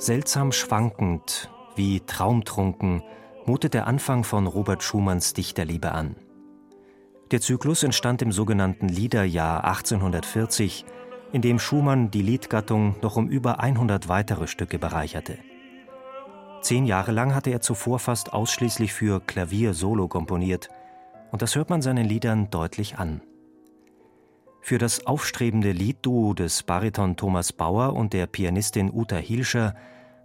Seltsam schwankend, wie traumtrunken, mutet der Anfang von Robert Schumanns Dichterliebe an. Der Zyklus entstand im sogenannten Liederjahr 1840, in dem Schumann die Liedgattung noch um über 100 weitere Stücke bereicherte. Zehn Jahre lang hatte er zuvor fast ausschließlich für Klavier solo komponiert, und das hört man seinen Liedern deutlich an. Für das aufstrebende Liedduo des Bariton Thomas Bauer und der Pianistin Uta Hilscher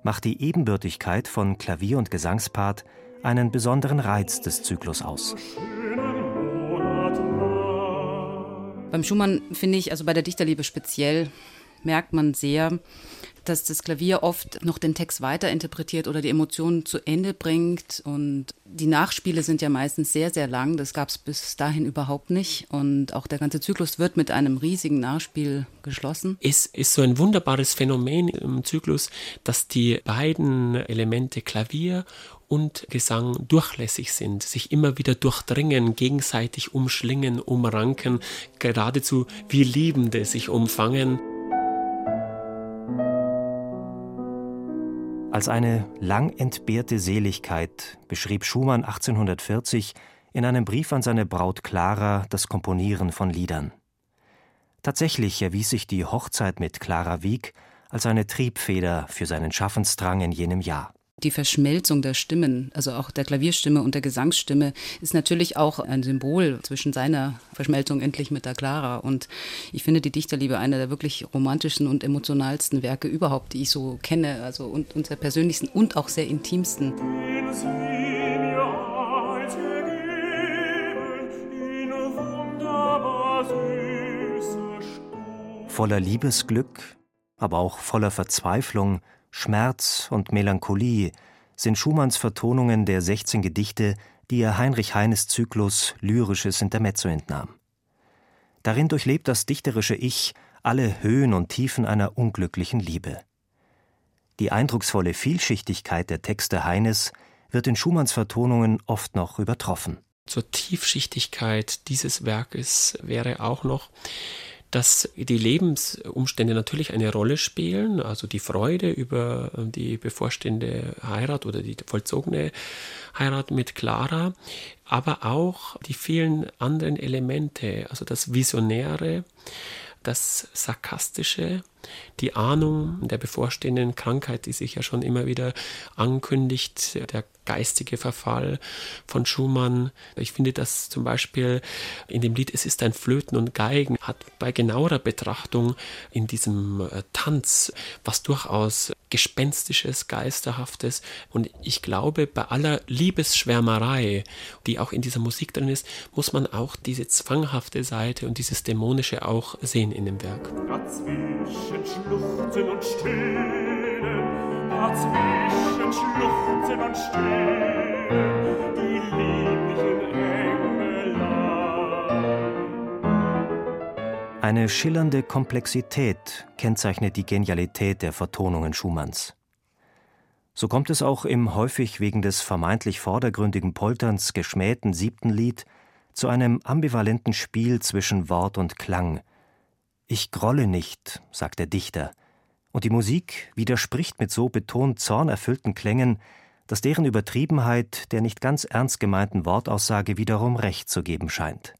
macht die Ebenbürtigkeit von Klavier- und Gesangspart einen besonderen Reiz des Zyklus aus. Beim Schumann finde ich, also bei der Dichterliebe speziell, merkt man sehr, dass das Klavier oft noch den Text weiterinterpretiert oder die Emotionen zu Ende bringt. Und die Nachspiele sind ja meistens sehr, sehr lang. Das gab es bis dahin überhaupt nicht. Und auch der ganze Zyklus wird mit einem riesigen Nachspiel geschlossen. Es ist so ein wunderbares Phänomen im Zyklus, dass die beiden Elemente Klavier und Gesang durchlässig sind, sich immer wieder durchdringen, gegenseitig umschlingen, umranken, geradezu wie Liebende sich umfangen. Als eine lang entbehrte Seligkeit beschrieb Schumann 1840 in einem Brief an seine Braut Clara das Komponieren von Liedern. Tatsächlich erwies sich die Hochzeit mit Clara Wieck als eine Triebfeder für seinen Schaffensdrang in jenem Jahr. Die Verschmelzung der Stimmen, also auch der Klavierstimme und der Gesangsstimme, ist natürlich auch ein Symbol zwischen seiner Verschmelzung endlich mit der Clara. Und ich finde die Dichterliebe einer der wirklich romantischsten und emotionalsten Werke überhaupt, die ich so kenne, also und, der persönlichsten und auch sehr intimsten. Voller Liebesglück, aber auch voller Verzweiflung Schmerz und Melancholie sind Schumanns Vertonungen der 16 Gedichte, die er Heinrich Heines Zyklus Lyrisches Intermezzo entnahm. Darin durchlebt das dichterische Ich alle Höhen und Tiefen einer unglücklichen Liebe. Die eindrucksvolle Vielschichtigkeit der Texte Heines wird in Schumanns Vertonungen oft noch übertroffen. Zur Tiefschichtigkeit dieses Werkes wäre auch noch, dass die Lebensumstände natürlich eine Rolle spielen, also die Freude über die bevorstehende Heirat oder die vollzogene Heirat mit Clara, aber auch die vielen anderen Elemente, also das Visionäre, das Sarkastische, die Ahnung der bevorstehenden Krankheit, die sich ja schon immer wieder ankündigt, der geistige Verfall von Schumann. Ich finde, dass zum Beispiel in dem Lied Es ist ein Flöten und Geigen hat bei genauerer Betrachtung in diesem äh, Tanz was durchaus Gespenstisches, Geisterhaftes. Und ich glaube, bei aller Liebesschwärmerei, die auch in dieser Musik drin ist, muss man auch diese zwanghafte Seite und dieses Dämonische auch sehen in dem Werk. Dazwischen schluchzen und stöhnen, dazwischen schluchzen und stöhnen, die lieblichen Eine schillernde Komplexität kennzeichnet die Genialität der Vertonungen Schumanns. So kommt es auch im häufig wegen des vermeintlich vordergründigen Polterns geschmähten siebten Lied zu einem ambivalenten Spiel zwischen Wort und Klang. Ich grolle nicht, sagt der Dichter, und die Musik widerspricht mit so betont zornerfüllten Klängen, dass deren Übertriebenheit der nicht ganz ernst gemeinten Wortaussage wiederum recht zu geben scheint.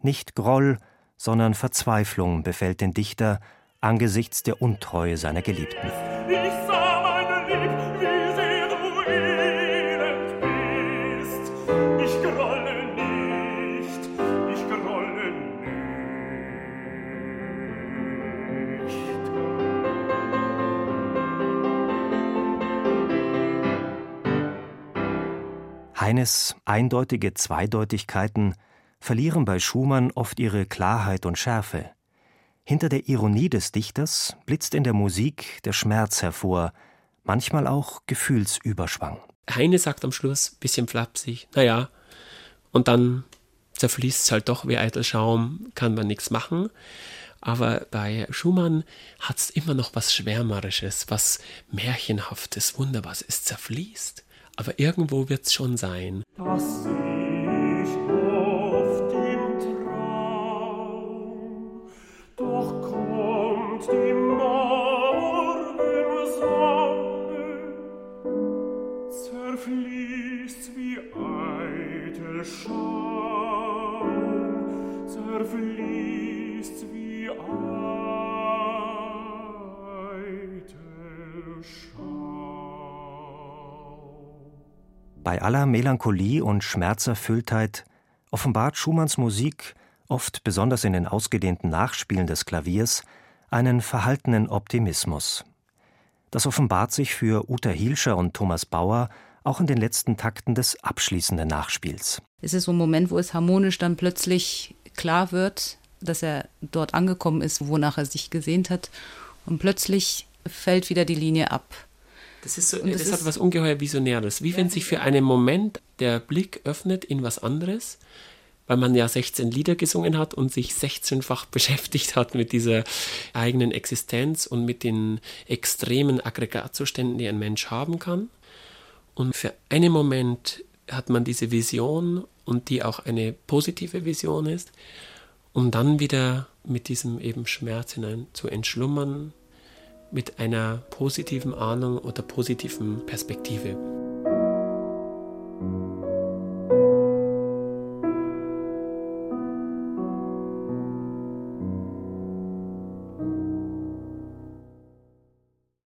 Nicht Groll, sondern Verzweiflung befällt den Dichter angesichts der Untreue seiner Geliebten. Heines eindeutige Zweideutigkeiten verlieren bei Schumann oft ihre Klarheit und Schärfe. Hinter der Ironie des Dichters blitzt in der Musik der Schmerz hervor, manchmal auch Gefühlsüberschwang. Heine sagt am Schluss, bisschen flapsig, naja, und dann zerfließt es halt doch wie eitel Schaum, kann man nichts machen. Aber bei Schumann hat es immer noch was Schwärmerisches, was Märchenhaftes, Wunderbares. Es zerfließt, aber irgendwo wird es schon sein. Das Bei aller Melancholie und Schmerzerfülltheit offenbart Schumanns Musik, oft besonders in den ausgedehnten Nachspielen des Klaviers, einen verhaltenen Optimismus. Das offenbart sich für Uta Hielscher und Thomas Bauer auch in den letzten Takten des abschließenden Nachspiels. Es ist so ein Moment, wo es harmonisch dann plötzlich klar wird, dass er dort angekommen ist, wonach er sich gesehnt hat. Und plötzlich fällt wieder die Linie ab. Das, ist so, das, das hat was ungeheuer Visionäres. Wie wenn sich für einen Moment der Blick öffnet in was anderes, weil man ja 16 Lieder gesungen hat und sich 16-fach beschäftigt hat mit dieser eigenen Existenz und mit den extremen Aggregatzuständen, die ein Mensch haben kann. Und für einen Moment hat man diese Vision und die auch eine positive Vision ist, um dann wieder mit diesem eben Schmerz hinein zu entschlummern, mit einer positiven Ahnung oder positiven Perspektive.